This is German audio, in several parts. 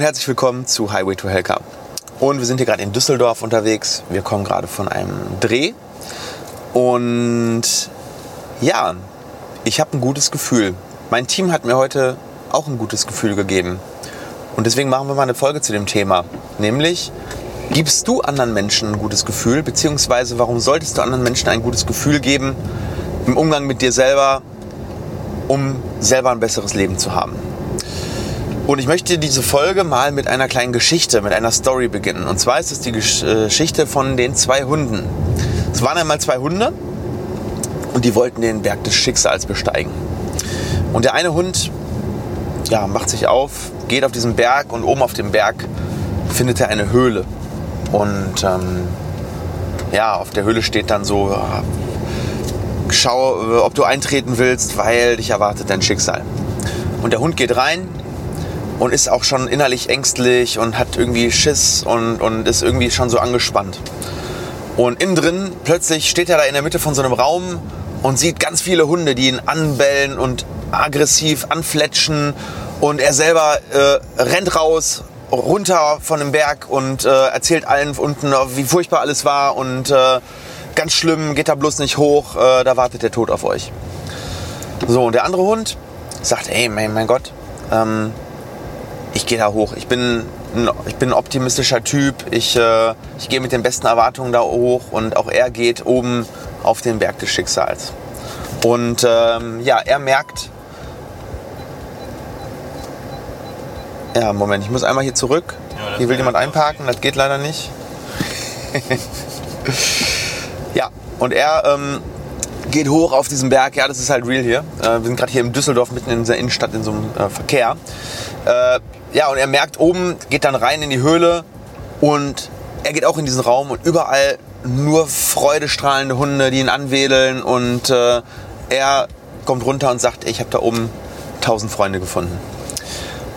und herzlich willkommen zu Highway to Helka. Und wir sind hier gerade in Düsseldorf unterwegs. Wir kommen gerade von einem Dreh. Und ja, ich habe ein gutes Gefühl. Mein Team hat mir heute auch ein gutes Gefühl gegeben. Und deswegen machen wir mal eine Folge zu dem Thema. Nämlich, gibst du anderen Menschen ein gutes Gefühl? Beziehungsweise, warum solltest du anderen Menschen ein gutes Gefühl geben im Umgang mit dir selber, um selber ein besseres Leben zu haben? Und ich möchte diese Folge mal mit einer kleinen Geschichte, mit einer Story beginnen. Und zwar ist es die äh, Geschichte von den zwei Hunden. Es waren einmal zwei Hunde und die wollten den Berg des Schicksals besteigen. Und der eine Hund ja, macht sich auf, geht auf diesen Berg und oben auf dem Berg findet er eine Höhle. Und ähm, ja, auf der Höhle steht dann so, schau, ob du eintreten willst, weil dich erwartet dein Schicksal. Und der Hund geht rein, und ist auch schon innerlich ängstlich und hat irgendwie Schiss und, und ist irgendwie schon so angespannt. Und innen drin plötzlich steht er da in der Mitte von so einem Raum und sieht ganz viele Hunde, die ihn anbellen und aggressiv anfletschen. Und er selber äh, rennt raus, runter von dem Berg und äh, erzählt allen unten, wie furchtbar alles war und äh, ganz schlimm, geht da bloß nicht hoch, äh, da wartet der Tod auf euch. So, und der andere Hund sagt, ey, mein, mein Gott, ähm, ich gehe da hoch. Ich bin, ein, ich bin ein optimistischer Typ. Ich, äh, ich gehe mit den besten Erwartungen da hoch und auch er geht oben auf den Berg des Schicksals. Und ähm, ja, er merkt, ja, Moment, ich muss einmal hier zurück. Ja, hier will jemand einparken, das geht leider nicht. ja, und er ähm, geht hoch auf diesen Berg. Ja, das ist halt real hier. Äh, wir sind gerade hier in Düsseldorf, mitten in der Innenstadt, in so einem äh, Verkehr. Äh, ja, und er merkt oben, geht dann rein in die Höhle und er geht auch in diesen Raum und überall nur freudestrahlende Hunde, die ihn anwedeln und äh, er kommt runter und sagt, ich habe da oben tausend Freunde gefunden.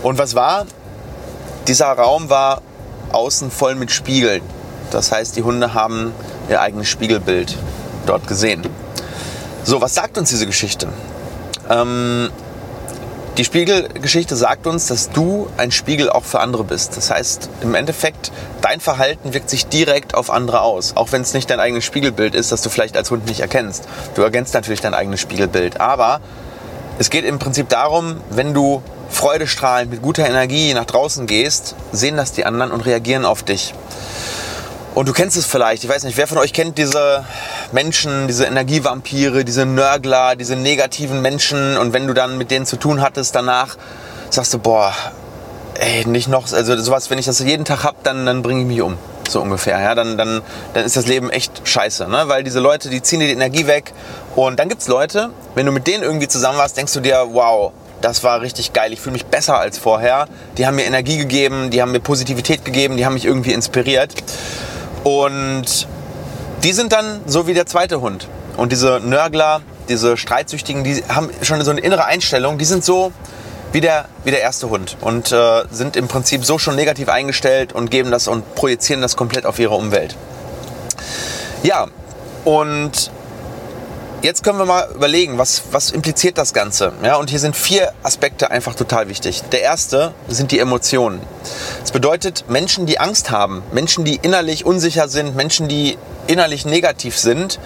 Und was war? Dieser Raum war außen voll mit Spiegeln. Das heißt, die Hunde haben ihr eigenes Spiegelbild dort gesehen. So, was sagt uns diese Geschichte? Ähm, die Spiegelgeschichte sagt uns, dass du ein Spiegel auch für andere bist. Das heißt, im Endeffekt, dein Verhalten wirkt sich direkt auf andere aus. Auch wenn es nicht dein eigenes Spiegelbild ist, das du vielleicht als Hund nicht erkennst. Du ergänzt natürlich dein eigenes Spiegelbild. Aber es geht im Prinzip darum, wenn du freudestrahlend mit guter Energie nach draußen gehst, sehen das die anderen und reagieren auf dich. Und du kennst es vielleicht, ich weiß nicht, wer von euch kennt diese Menschen, diese Energievampire, diese Nörgler, diese negativen Menschen. Und wenn du dann mit denen zu tun hattest danach, sagst du, boah, ey, nicht noch, also sowas, wenn ich das jeden Tag hab, dann, dann bringe ich mich um. So ungefähr, ja, dann, dann, dann ist das Leben echt scheiße, ne? weil diese Leute, die ziehen dir die Energie weg. Und dann gibt's Leute, wenn du mit denen irgendwie zusammen warst, denkst du dir, wow, das war richtig geil, ich fühle mich besser als vorher, die haben mir Energie gegeben, die haben mir Positivität gegeben, die haben mich irgendwie inspiriert und die sind dann so wie der zweite Hund. Und diese Nörgler, diese Streitsüchtigen, die haben schon so eine innere Einstellung, die sind so wie der, wie der erste Hund und äh, sind im Prinzip so schon negativ eingestellt und geben das und projizieren das komplett auf ihre Umwelt. Ja, und Jetzt können wir mal überlegen, was, was impliziert das Ganze? Ja, und hier sind vier Aspekte einfach total wichtig. Der erste sind die Emotionen. Das bedeutet, Menschen, die Angst haben, Menschen, die innerlich unsicher sind, Menschen, die innerlich negativ sind,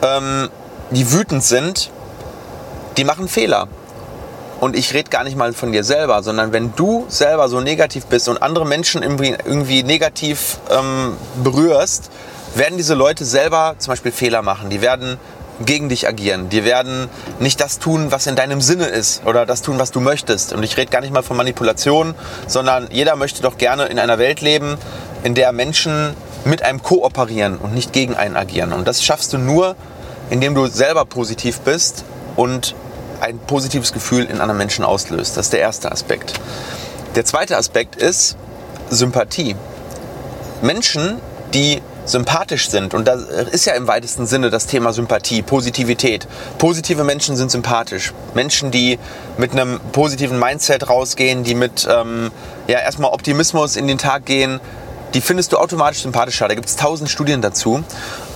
ähm, die wütend sind, die machen Fehler. Und ich rede gar nicht mal von dir selber, sondern wenn du selber so negativ bist und andere Menschen irgendwie, irgendwie negativ ähm, berührst, werden diese Leute selber zum Beispiel Fehler machen. Die werden gegen dich agieren. Die werden nicht das tun, was in deinem Sinne ist oder das tun, was du möchtest. Und ich rede gar nicht mal von Manipulation, sondern jeder möchte doch gerne in einer Welt leben, in der Menschen mit einem kooperieren und nicht gegen einen agieren. Und das schaffst du nur, indem du selber positiv bist und ein positives Gefühl in anderen Menschen auslöst. Das ist der erste Aspekt. Der zweite Aspekt ist Sympathie. Menschen, die sympathisch sind. Und das ist ja im weitesten Sinne das Thema Sympathie, Positivität. Positive Menschen sind sympathisch. Menschen, die mit einem positiven Mindset rausgehen, die mit ähm, ja, erstmal Optimismus in den Tag gehen, die findest du automatisch sympathischer. Da gibt es tausend Studien dazu.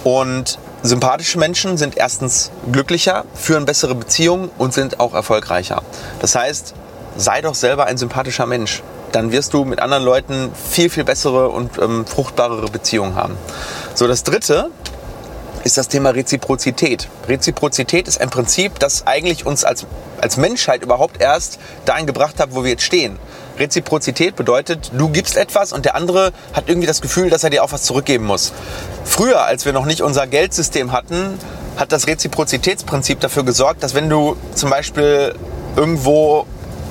Und sympathische Menschen sind erstens glücklicher, führen bessere Beziehungen und sind auch erfolgreicher. Das heißt, sei doch selber ein sympathischer Mensch. Dann wirst du mit anderen Leuten viel, viel bessere und ähm, fruchtbarere Beziehungen haben. So, das dritte ist das Thema Reziprozität. Reziprozität ist ein Prinzip, das eigentlich uns als, als Menschheit überhaupt erst dahin gebracht hat, wo wir jetzt stehen. Reziprozität bedeutet, du gibst etwas und der andere hat irgendwie das Gefühl, dass er dir auch was zurückgeben muss. Früher, als wir noch nicht unser Geldsystem hatten, hat das Reziprozitätsprinzip dafür gesorgt, dass wenn du zum Beispiel irgendwo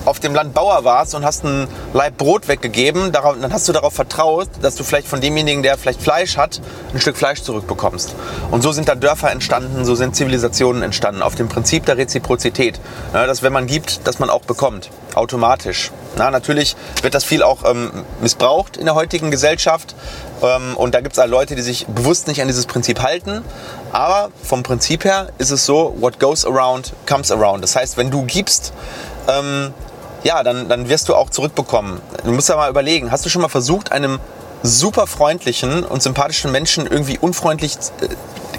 auf dem Land Bauer warst und hast ein Leib Brot weggegeben, dann hast du darauf vertraut, dass du vielleicht von demjenigen, der vielleicht Fleisch hat, ein Stück Fleisch zurückbekommst. Und so sind da Dörfer entstanden, so sind Zivilisationen entstanden, auf dem Prinzip der Reziprozität. dass wenn man gibt, dass man auch bekommt, automatisch. Na, natürlich wird das viel auch ähm, missbraucht in der heutigen Gesellschaft. Ähm, und da gibt es halt Leute, die sich bewusst nicht an dieses Prinzip halten. Aber vom Prinzip her ist es so, what goes around comes around. Das heißt, wenn du gibst, ähm, ja, dann, dann wirst du auch zurückbekommen. Du musst ja mal überlegen, hast du schon mal versucht, einem super freundlichen und sympathischen Menschen irgendwie unfreundlich äh,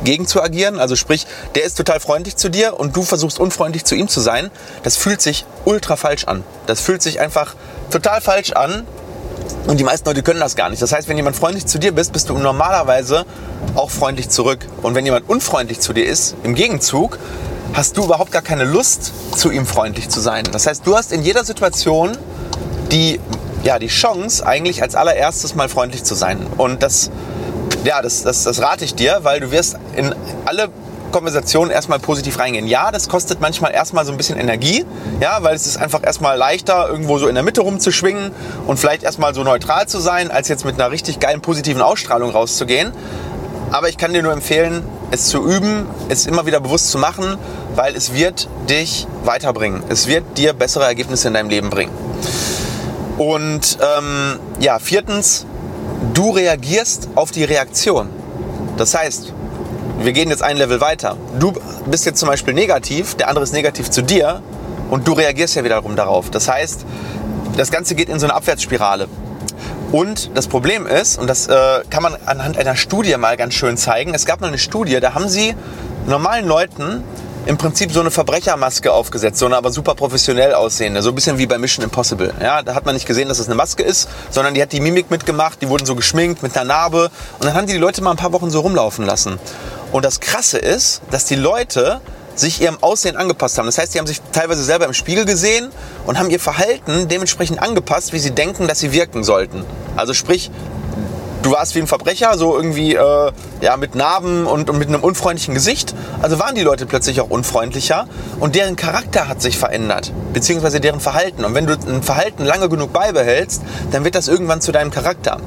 gegen zu agieren? Also sprich, der ist total freundlich zu dir und du versuchst unfreundlich zu ihm zu sein. Das fühlt sich ultra falsch an. Das fühlt sich einfach total falsch an. Und die meisten Leute können das gar nicht. Das heißt, wenn jemand freundlich zu dir bist, bist du normalerweise auch freundlich zurück. Und wenn jemand unfreundlich zu dir ist, im Gegenzug, hast du überhaupt gar keine Lust, zu ihm freundlich zu sein. Das heißt, du hast in jeder Situation die, ja, die Chance, eigentlich als allererstes mal freundlich zu sein. Und das, ja, das, das, das rate ich dir, weil du wirst in alle Konversationen erstmal positiv reingehen. Ja, das kostet manchmal erstmal so ein bisschen Energie, ja, weil es ist einfach erstmal leichter, irgendwo so in der Mitte rumzuschwingen und vielleicht erstmal so neutral zu sein, als jetzt mit einer richtig geilen positiven Ausstrahlung rauszugehen. Aber ich kann dir nur empfehlen, es zu üben, es immer wieder bewusst zu machen, weil es wird dich weiterbringen. Es wird dir bessere Ergebnisse in deinem Leben bringen. Und ähm, ja, viertens, du reagierst auf die Reaktion. Das heißt, wir gehen jetzt ein Level weiter. Du bist jetzt zum Beispiel negativ, der andere ist negativ zu dir und du reagierst ja wiederum darauf. Das heißt, das Ganze geht in so eine Abwärtsspirale. Und das Problem ist, und das äh, kann man anhand einer Studie mal ganz schön zeigen, es gab mal eine Studie, da haben sie normalen Leuten im Prinzip so eine Verbrechermaske aufgesetzt, so eine aber super professionell aussehende, so ein bisschen wie bei Mission Impossible. Ja, da hat man nicht gesehen, dass es eine Maske ist, sondern die hat die Mimik mitgemacht, die wurden so geschminkt mit einer Narbe und dann haben die die Leute mal ein paar Wochen so rumlaufen lassen. Und das Krasse ist, dass die Leute sich ihrem Aussehen angepasst haben. Das heißt, sie haben sich teilweise selber im Spiegel gesehen und haben ihr Verhalten dementsprechend angepasst, wie sie denken, dass sie wirken sollten. Also sprich, du warst wie ein Verbrecher, so irgendwie äh, ja, mit Narben und, und mit einem unfreundlichen Gesicht. Also waren die Leute plötzlich auch unfreundlicher und deren Charakter hat sich verändert, beziehungsweise deren Verhalten. Und wenn du ein Verhalten lange genug beibehältst, dann wird das irgendwann zu deinem Charakter.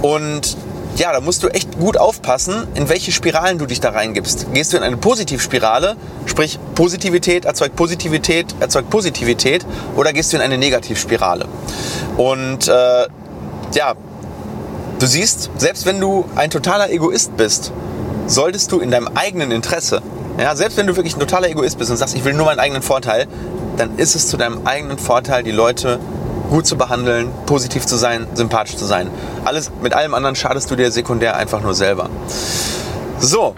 Und ja, da musst du echt gut aufpassen, in welche Spiralen du dich da reingibst. Gehst du in eine Positivspirale, sprich Positivität erzeugt Positivität, erzeugt Positivität, oder gehst du in eine Negativspirale? Und äh, ja, du siehst, selbst wenn du ein totaler Egoist bist, solltest du in deinem eigenen Interesse, ja, selbst wenn du wirklich ein totaler Egoist bist und sagst, ich will nur meinen eigenen Vorteil, dann ist es zu deinem eigenen Vorteil, die Leute gut zu behandeln, positiv zu sein, sympathisch zu sein. Alles, mit allem anderen schadest du dir sekundär einfach nur selber. So,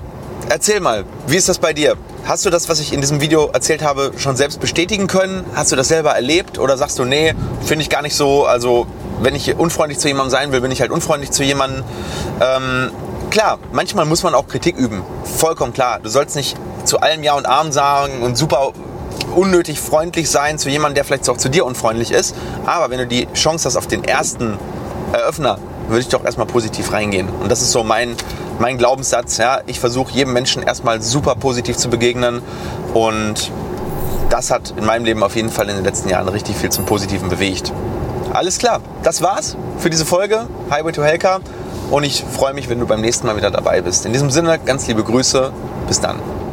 erzähl mal, wie ist das bei dir? Hast du das, was ich in diesem Video erzählt habe, schon selbst bestätigen können? Hast du das selber erlebt? Oder sagst du, nee, finde ich gar nicht so, also wenn ich unfreundlich zu jemandem sein will, bin ich halt unfreundlich zu jemandem. Ähm, klar, manchmal muss man auch Kritik üben. Vollkommen klar. Du sollst nicht zu allem Ja und Arm sagen und super unnötig freundlich sein zu jemandem, der vielleicht auch zu dir unfreundlich ist. Aber wenn du die Chance hast auf den ersten Eröffner, würde ich doch erstmal positiv reingehen. Und das ist so mein, mein Glaubenssatz. Ja. Ich versuche jedem Menschen erstmal super positiv zu begegnen. Und das hat in meinem Leben auf jeden Fall in den letzten Jahren richtig viel zum Positiven bewegt. Alles klar, das war's für diese Folge Highway to Helka. Und ich freue mich, wenn du beim nächsten Mal wieder dabei bist. In diesem Sinne, ganz liebe Grüße. Bis dann.